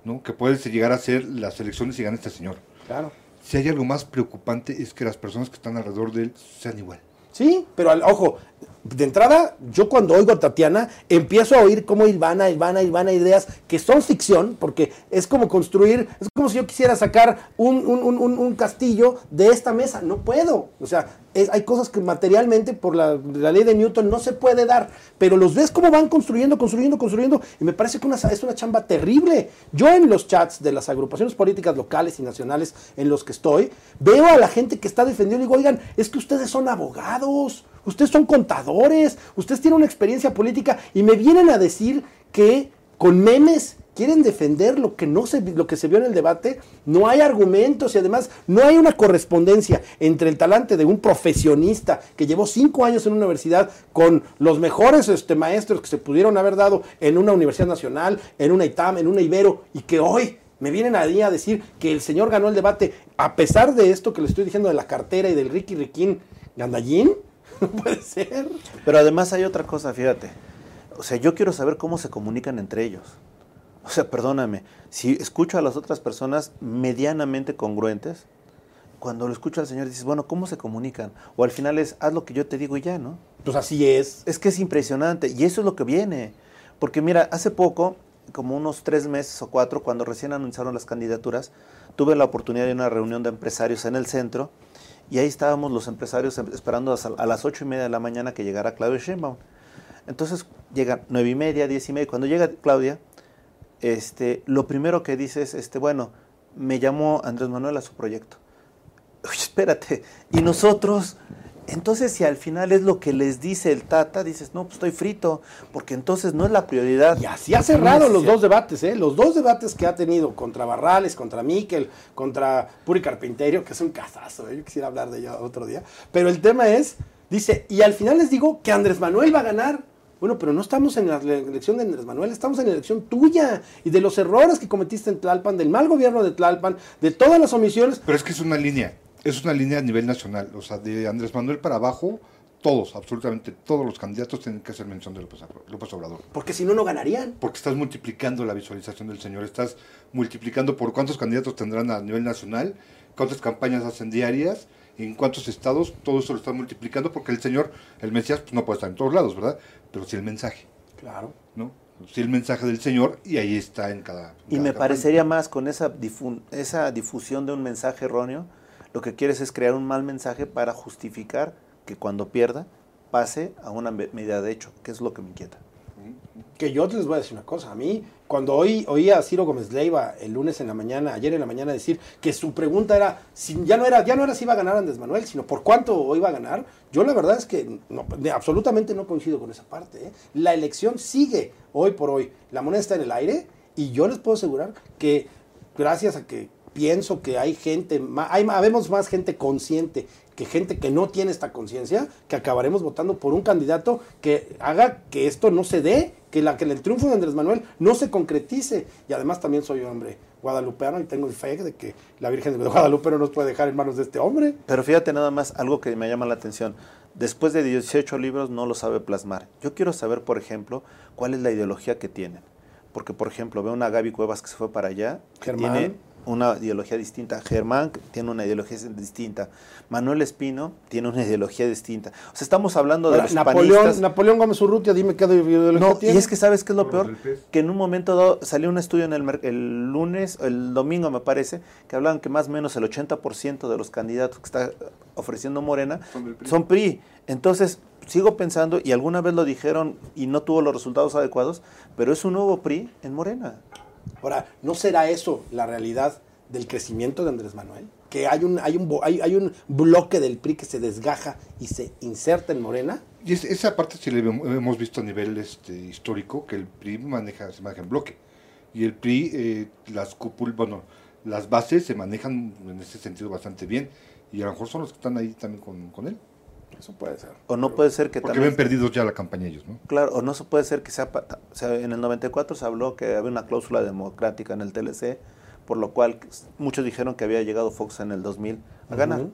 [SPEAKER 4] ¿no? Que puede llegar a ser las elecciones y gana este señor.
[SPEAKER 1] Claro.
[SPEAKER 4] Si hay algo más preocupante es que las personas que están alrededor de él sean igual.
[SPEAKER 1] Sí, pero al- ojo, de entrada, yo cuando oigo a Tatiana, empiezo a oír cómo Ivana, Ivana, Ivana ideas que son ficción, porque es como construir, es como si yo quisiera sacar un- un- un- un castillo de esta mesa. No puedo. O sea, hay cosas que materialmente, por la, ley de Newton, no se puede dar. Pero los ves cómo van construyendo, construyendo, construyendo, y me parece que es una chamba terrible. Yo en los chats de las agrupaciones políticas locales y nacionales en los que estoy, veo a la gente que está defendiendo y digo, oigan, es que ustedes son abogados, ustedes son contadores, ustedes tienen una experiencia política y me vienen a decir que con memes quieren defender lo que no se lo que se vio en el debate, no hay argumentos y además no hay una correspondencia entre el talante de un profesionista que llevó cinco años en una universidad con los mejores este, maestros que se pudieron haber dado en una universidad nacional, en una ITAM, en una Ibero, y que hoy me vienen a a decir que el señor ganó el debate a pesar de esto que le estoy diciendo de la cartera y del Ricky Riquín Gandallín. No puede ser.
[SPEAKER 2] Pero además hay otra cosa, fíjate. O sea, yo quiero saber cómo se comunican entre ellos. O sea, perdóname, si escucho a las otras personas medianamente congruentes, cuando lo escucho al Señor dices, bueno, ¿cómo se comunican? O al final es, haz lo que yo te digo y ya, ¿no?
[SPEAKER 1] Pues así es.
[SPEAKER 2] Es que es impresionante y eso es lo que viene. Porque mira, hace poco, como unos tres meses o cuatro, cuando recién anunciaron las candidaturas, tuve la oportunidad de una reunión de empresarios en el centro y ahí estábamos los empresarios em- esperando a las ocho y media de la mañana que llegara Claudia Sheinbaum. Entonces llegan nueve y media, diez y media. Cuando llega Claudia, este, lo primero que dice es, este, bueno, me llamó Andrés Manuel a su proyecto. Oye, espérate, y nosotros, entonces si al final es lo que les dice el Tata, dices, no, pues estoy frito, porque entonces no es la prioridad.
[SPEAKER 1] Y así ha cerrado los dos debates, ¿eh? Los dos debates que ha tenido contra Barrales, contra Miquel, contra Puri Carpinterio, que es un casazo, ¿eh? Yo quisiera hablar de ello otro día. Pero el tema es, dice, y al final les digo que Andrés Manuel va a ganar. Bueno, pero no estamos en la elección de Andrés Manuel, estamos en la elección tuya y de los errores que cometiste en Tlalpan, del mal gobierno de Tlalpan, de todas las omisiones.
[SPEAKER 4] Pero es que es una línea, es una línea a nivel nacional. O sea, de Andrés Manuel para abajo, todos, absolutamente todos los candidatos tienen que hacer mención de López, López Obrador.
[SPEAKER 1] Porque si no, no ganarían.
[SPEAKER 4] Porque estás multiplicando la visualización del señor, estás multiplicando por cuántos candidatos tendrán a nivel nacional, cuántas campañas hacen diarias, en cuántos estados, todo eso lo están multiplicando porque el señor, el Mesías, pues no puede estar en todos lados, ¿verdad? Pero sí el mensaje.
[SPEAKER 1] Claro.
[SPEAKER 4] ¿No? Sí el mensaje del señor y ahí está en cada...
[SPEAKER 2] Y
[SPEAKER 4] cada
[SPEAKER 2] me
[SPEAKER 4] campaña.
[SPEAKER 2] parecería más con esa, difu- esa difusión de un mensaje erróneo, lo que quieres es crear un mal mensaje para justificar que cuando pierda pase a una me- medida de hecho, que es lo que me inquieta.
[SPEAKER 1] Que yo les voy a decir una cosa. A mí, cuando oí, oí a Ciro Gómez Leiva el lunes en la mañana, ayer en la mañana, decir que su pregunta era, ya no era, ya no era si iba a ganar Andrés Manuel, sino por cuánto iba a ganar, yo la verdad es que absolutamente no coincido con esa parte. ¿eh? La elección sigue hoy por hoy. La moneda está en el aire y yo les puedo asegurar que gracias a que pienso que hay gente, hay, habemos más gente consciente que gente que no tiene esta conciencia, que acabaremos votando por un candidato que haga que esto no se dé, que, la, que el triunfo de Andrés Manuel no se concretice. Y además también soy hombre guadalupeano y tengo el fe de que la Virgen de Guadalupe no nos puede dejar en manos de este hombre.
[SPEAKER 2] Pero fíjate nada más algo que me llama la atención. Después de 18 libros no lo sabe plasmar. Yo quiero saber, por ejemplo, cuál es la ideología que tienen. Porque, por ejemplo, veo una Gaby Cuevas que se fue para allá,
[SPEAKER 1] Germán.
[SPEAKER 2] tiene una ideología distinta. Germán tiene una ideología distinta. Manuel Espino tiene una ideología distinta. O sea, estamos hablando de los
[SPEAKER 1] Napoleón,
[SPEAKER 2] panistas.
[SPEAKER 1] Napoleón Gómez Urrutia, dime qué ideología
[SPEAKER 2] No, y
[SPEAKER 1] tiene.
[SPEAKER 2] es que sabes qué es lo peor, que en un momento dado salió un estudio en el, el lunes, el domingo me parece, que hablaban que más o menos el 80% de los candidatos que está ofreciendo Morena
[SPEAKER 4] Son del PRI.
[SPEAKER 2] son PRI. Entonces, sigo pensando, y alguna vez lo dijeron y no tuvo los resultados adecuados, pero es un nuevo PRI en Morena.
[SPEAKER 1] Ahora, ¿no será eso la realidad del crecimiento de Andrés Manuel? Que hay un, hay un, hay, hay un bloque del PRI que se desgaja y se inserta en Morena.
[SPEAKER 4] Y es- esa parte sí la hemos visto a nivel este, histórico, que el PRI maneja, se maneja en bloque. Y el PRI, eh, las cúpulas, bueno, las bases se manejan en ese sentido bastante bien. Y a lo mejor son los que están ahí también con, con él.
[SPEAKER 1] Eso puede ser.
[SPEAKER 2] O no puede ser que
[SPEAKER 4] Porque
[SPEAKER 2] también...
[SPEAKER 4] ven perdidos ya la campaña ellos, ¿no?
[SPEAKER 2] Claro, o no se puede ser que sea, o sea, en el 94 se habló que había una cláusula democrática en el TLC, por lo cual muchos dijeron que había llegado Fox en el 2000 a ganar.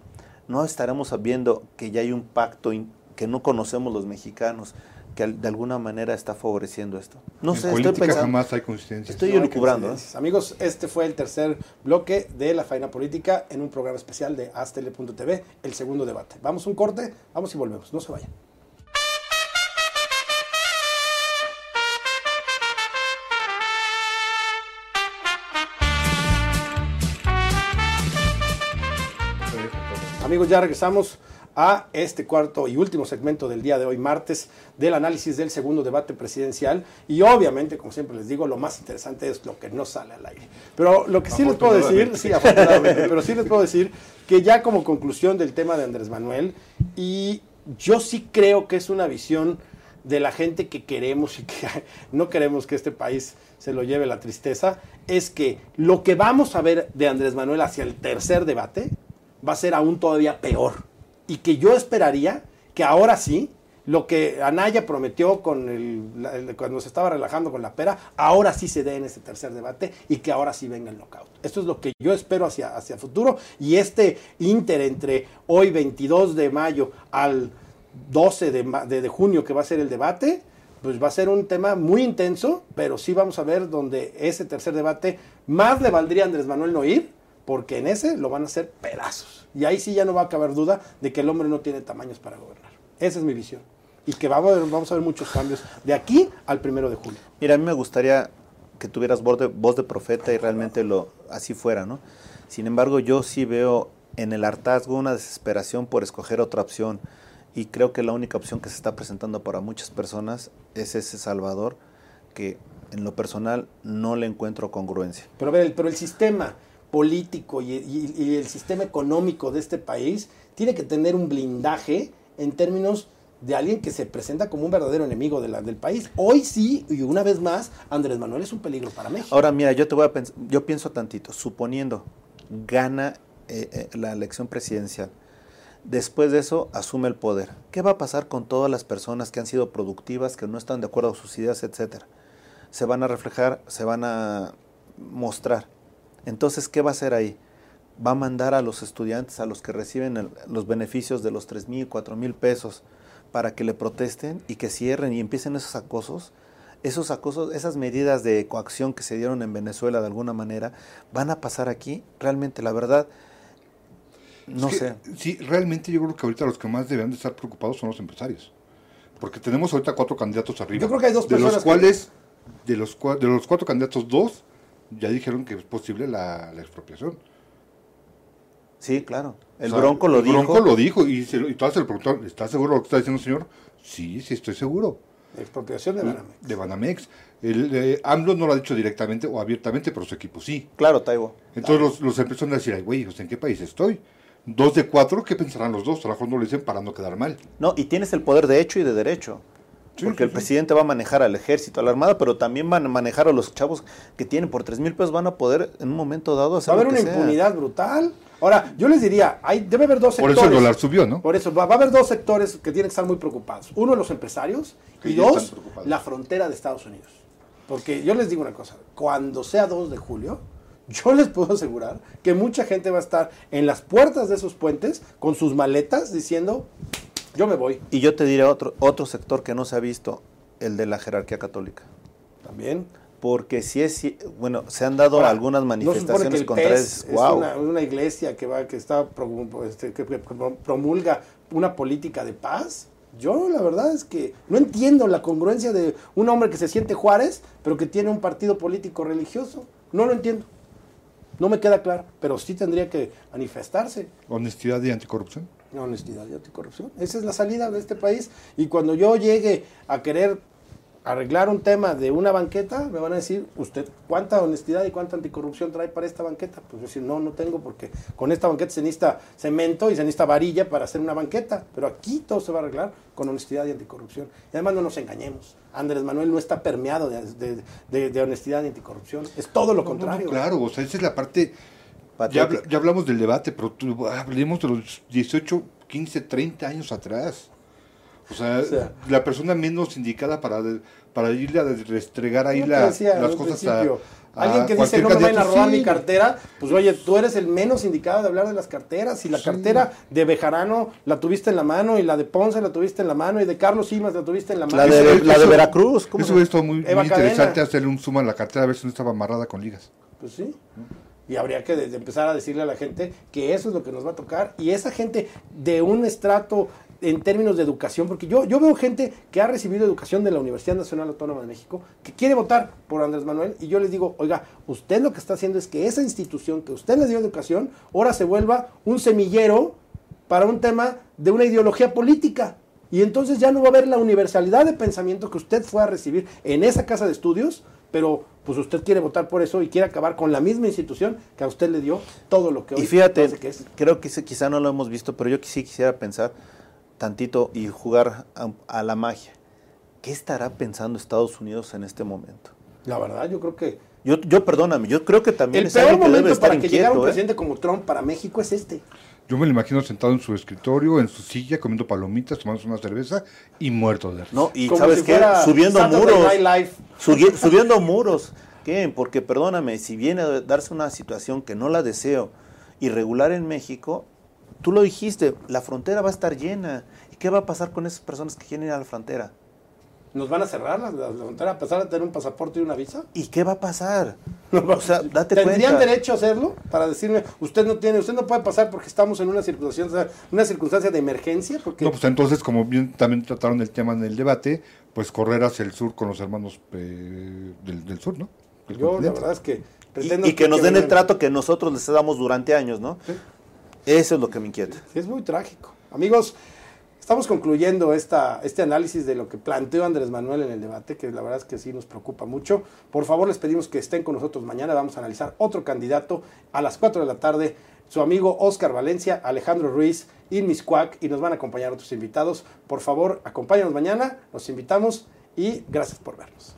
[SPEAKER 2] No estaremos viendo que ya hay un pacto in- que no conocemos los mexicanos, que de alguna manera está favoreciendo esto. No
[SPEAKER 4] en
[SPEAKER 2] sé, estoy
[SPEAKER 4] política
[SPEAKER 2] pensando.
[SPEAKER 4] jamás hay coincidencias.
[SPEAKER 2] Estoy
[SPEAKER 1] No
[SPEAKER 2] elucubrando, ¿eh?
[SPEAKER 1] Amigos, este fue el tercer bloque de La Faina Política en un programa especial de Astele.tv, el segundo debate. Vamos a un corte, vamos y volvemos. No se vayan. Amigos, ya regresamos a este cuarto y último segmento del día de hoy, martes, del análisis del segundo debate presidencial. Y obviamente, como siempre les digo, lo más interesante es lo que no sale al aire. Pero lo que sí les puedo decir, sí, afortunadamente, pero sí les puedo decir que ya como conclusión del tema de Andrés Manuel, y yo sí creo que es una visión de la gente que queremos y que no queremos que este país se lo lleve la tristeza, es que lo que vamos a ver de Andrés Manuel hacia el tercer debate va a ser aún todavía peor. Y que yo esperaría que ahora sí, lo que Anaya prometió con el, cuando se estaba relajando con la pera, ahora sí se dé en ese tercer debate y que ahora sí venga el knockout. Esto es lo que yo espero hacia, hacia futuro. Y este inter entre hoy 22 de mayo al 12 de, ma- de- de junio que va a ser el debate, pues va a ser un tema muy intenso, pero sí vamos a ver donde ese tercer debate más le valdría a Andrés Manuel no ir, porque en ese lo van a hacer pedazos. Y ahí sí ya no va a caber duda de que el hombre no tiene tamaños para gobernar. Esa es mi visión. Y que vamos a ver, vamos a ver muchos cambios de aquí al primero de julio.
[SPEAKER 2] Mira, a mí me gustaría que tuvieras voz de, voz de profeta y realmente lo así fuera, ¿no? Sin embargo, yo sí veo en el hartazgo una desesperación por escoger otra opción y creo que la única opción que se está presentando para muchas personas es ese Salvador que en lo personal no le encuentro congruencia.
[SPEAKER 1] Pero, a ver, pero el sistema político y, el sistema económico de este país tiene que tener un blindaje en términos de alguien que se presenta como un verdadero enemigo de la- del país. Hoy sí, y una vez más, Andrés Manuel es un peligro para México.
[SPEAKER 2] Ahora, mira, yo te voy a yo pienso tantito, suponiendo gana eh, eh, la elección presidencial, Después de eso, asume el poder. ¿Qué va a pasar con todas las personas que han sido productivas, que no están de acuerdo con sus ideas, etcétera? Se van a reflejar, se van a mostrar. Entonces, ¿qué va a hacer ahí? Va a mandar a los estudiantes, a los que reciben el- los beneficios de los 3 mil, 4 mil pesos, para que le protesten y que cierren y empiecen esos acosos. Esos acosos, esas medidas de coacción que se dieron en Venezuela de alguna manera, van a pasar aquí. Realmente, la verdad, no
[SPEAKER 4] Es que,
[SPEAKER 2] sé.
[SPEAKER 4] Sí, realmente yo creo que ahorita los que más deberían de estar preocupados son los empresarios. Porque tenemos ahorita cuatro candidatos arriba.
[SPEAKER 1] Yo creo que hay dos
[SPEAKER 4] De los
[SPEAKER 1] personas que-
[SPEAKER 4] cuales, de, los, de los cuatro candidatos, dos ya dijeron que es posible la, la expropiación.
[SPEAKER 2] Sí, claro. El
[SPEAKER 4] O sea,
[SPEAKER 2] Bronco lo
[SPEAKER 4] el
[SPEAKER 2] dijo.
[SPEAKER 4] Bronco lo dijo y, se lo- y todas se le preguntaron, ¿estás seguro lo que está diciendo el señor? Sí, sí, estoy seguro.
[SPEAKER 1] Expropiación de Banamex.
[SPEAKER 4] De Banamex. El, eh, AMLO no lo ha dicho directamente o abiertamente, pero su equipo sí.
[SPEAKER 2] Claro, Taibo.
[SPEAKER 4] Entonces los, los empezaron a decir, ay, güey, ¿en qué país estoy? Dos de cuatro, ¿qué pensarán los dos? A lo mejor no lo dicen para no quedar mal.
[SPEAKER 2] No, y tienes el poder de hecho y de derecho.
[SPEAKER 4] Sí,
[SPEAKER 2] porque
[SPEAKER 4] sí,
[SPEAKER 2] el
[SPEAKER 4] sí.
[SPEAKER 2] presidente va a manejar al ejército, a la armada, pero también van a manejar a los chavos que tienen por tres mil pesos, van a poder en un momento dado hacer
[SPEAKER 1] Va a haber
[SPEAKER 2] lo
[SPEAKER 1] una
[SPEAKER 2] sea.
[SPEAKER 1] impunidad brutal. Ahora, yo les diría, hay, debe haber dos
[SPEAKER 4] Por
[SPEAKER 1] sectores.
[SPEAKER 4] eso el dólar subió, ¿no?
[SPEAKER 1] Por eso, va, va a haber dos sectores que tienen que estar muy preocupados. Uno, los empresarios, y dos, la frontera de Estados Unidos. Porque yo les digo una cosa, cuando sea 2 de julio, yo les puedo asegurar que mucha gente va a estar en las puertas de esos puentes con sus maletas diciendo, yo me voy.
[SPEAKER 2] Y yo te diré otro, otro sector que no se ha visto, el de la jerarquía católica.
[SPEAKER 1] También.
[SPEAKER 2] Porque si es, bueno, se han dado
[SPEAKER 1] Ahora,
[SPEAKER 2] algunas
[SPEAKER 1] ¿no se supone
[SPEAKER 2] manifestaciones contra eso.
[SPEAKER 1] es
[SPEAKER 2] Wow.
[SPEAKER 1] una, una iglesia que va que está este, que promulga una política de paz. Yo la verdad es que no entiendo la congruencia de un hombre que se siente Juárez, pero que tiene un partido político religioso. No lo entiendo. No me queda claro, pero sí tendría que manifestarse.
[SPEAKER 4] Honestidad y anticorrupción.
[SPEAKER 1] Honestidad y anticorrupción. Esa es la salida de este país. Y cuando yo llegue a querer arreglar un tema de una banqueta, me van a decir, ¿usted cuánta honestidad y cuánta anticorrupción trae para esta banqueta? Pues yo decir, no, no tengo, porque con esta banqueta se necesita cemento y se necesita varilla para hacer una banqueta. Pero aquí todo se va a arreglar con honestidad y anticorrupción. Y además no nos engañemos. Andrés Manuel no está permeado de, de- de- de honestidad y anticorrupción. Es todo lo
[SPEAKER 4] No, no, no,
[SPEAKER 1] contrario.
[SPEAKER 4] claro, o sea, esa es la parte... Ya, ya hablamos del debate, pero tú- hablemos de los 18, 15, 30 años atrás. O sea,
[SPEAKER 1] O sea.
[SPEAKER 4] la persona menos indicada para, para irle a restregar ahí la-
[SPEAKER 1] decía
[SPEAKER 4] las cosas a, a
[SPEAKER 1] Alguien que dice no me vayan a robar
[SPEAKER 4] sí.
[SPEAKER 1] mi cartera, pues oye, tú eres el menos indicado de hablar de las carteras. Y la
[SPEAKER 4] Sí.
[SPEAKER 1] cartera de Bejarano la tuviste en la mano, y la de Ponce la tuviste en la mano, y de Carlos Simas la tuviste en la mano.
[SPEAKER 2] La de,
[SPEAKER 4] Eso-
[SPEAKER 2] la de Veracruz, ¿cómo
[SPEAKER 4] Eso hubiera estado muy, muy interesante hacerle un zoom a la cartera a ver si no estaba amarrada con ligas.
[SPEAKER 1] Pues sí. Y habría que empezar a decirle a la gente que eso es lo que nos va a tocar. Y esa gente de un estrato en términos de educación, porque yo, yo veo gente que ha recibido educación de la Universidad Nacional Autónoma de México, que quiere votar por Andrés Manuel, y yo les digo, oiga, usted lo que está haciendo es que esa institución que usted les dio educación, ahora se vuelva un semillero para un tema de una ideología política. Y entonces ya no va a haber la universalidad de pensamiento que usted fue a recibir en esa casa de estudios, pero pues usted quiere votar por eso y quiere acabar con la misma institución que a usted le dio todo lo que hoy
[SPEAKER 2] Y fíjate,
[SPEAKER 1] que es.
[SPEAKER 2] creo que quizá no lo hemos visto, pero yo sí quisiera pensar tantito y jugar a, a la magia. ¿Qué estará pensando Estados Unidos en este momento?
[SPEAKER 1] La verdad, yo creo que
[SPEAKER 2] Yo, yo perdóname, yo creo que también
[SPEAKER 1] el
[SPEAKER 2] es
[SPEAKER 1] peor
[SPEAKER 2] alguien que debe
[SPEAKER 1] momento
[SPEAKER 2] estar
[SPEAKER 1] para que llegara un
[SPEAKER 2] inquieto, ¿eh?
[SPEAKER 1] presidente como Trump para México es este.
[SPEAKER 4] Yo me lo imagino sentado en su escritorio, en su silla, comiendo palomitas, tomándose una cerveza y muerto de risa.
[SPEAKER 2] No, y
[SPEAKER 1] Como
[SPEAKER 2] ¿sabes
[SPEAKER 1] si
[SPEAKER 2] qué? Subiendo muros. Subi- subiendo muros. ¿Qué? Porque perdóname, si viene a darse una situación que no la deseo, irregular en México, tú lo dijiste, la frontera va a estar llena. ¿Y qué va a pasar con esas personas que quieren ir a la frontera?
[SPEAKER 1] ¿Nos van a cerrar la, la frontera a pesar de tener un pasaporte y una visa?
[SPEAKER 2] ¿Y qué va a pasar? O sea, date
[SPEAKER 1] ¿Tendrían
[SPEAKER 2] cuenta.
[SPEAKER 1] derecho a hacerlo? Para decirme, usted no tiene, usted no puede pasar porque estamos en una circunstancia, una circunstancia de emergencia, porque
[SPEAKER 4] No, pues entonces, como bien también trataron el tema en el debate, pues correr hacia el sur con los hermanos eh, del, del sur, ¿no?
[SPEAKER 1] Yo la verdad es que
[SPEAKER 2] Y,
[SPEAKER 1] pretendo
[SPEAKER 2] y que nos den el trato que nosotros les damos durante años, ¿no?
[SPEAKER 1] Sí.
[SPEAKER 2] Eso es lo que me inquieta.
[SPEAKER 1] Sí, es muy trágico. Amigos, estamos concluyendo esta, este análisis de lo que planteó Andrés Manuel en el debate, que la verdad es que sí nos preocupa mucho. Por favor, les pedimos que estén con nosotros mañana. Vamos a analizar otro candidato a las 4 de la tarde. Su amigo Oscar Valencia, Alejandro Ruiz, Inmis Cuac, y nos van a acompañar otros invitados. Por favor, acompáñanos mañana, los invitamos y gracias por vernos.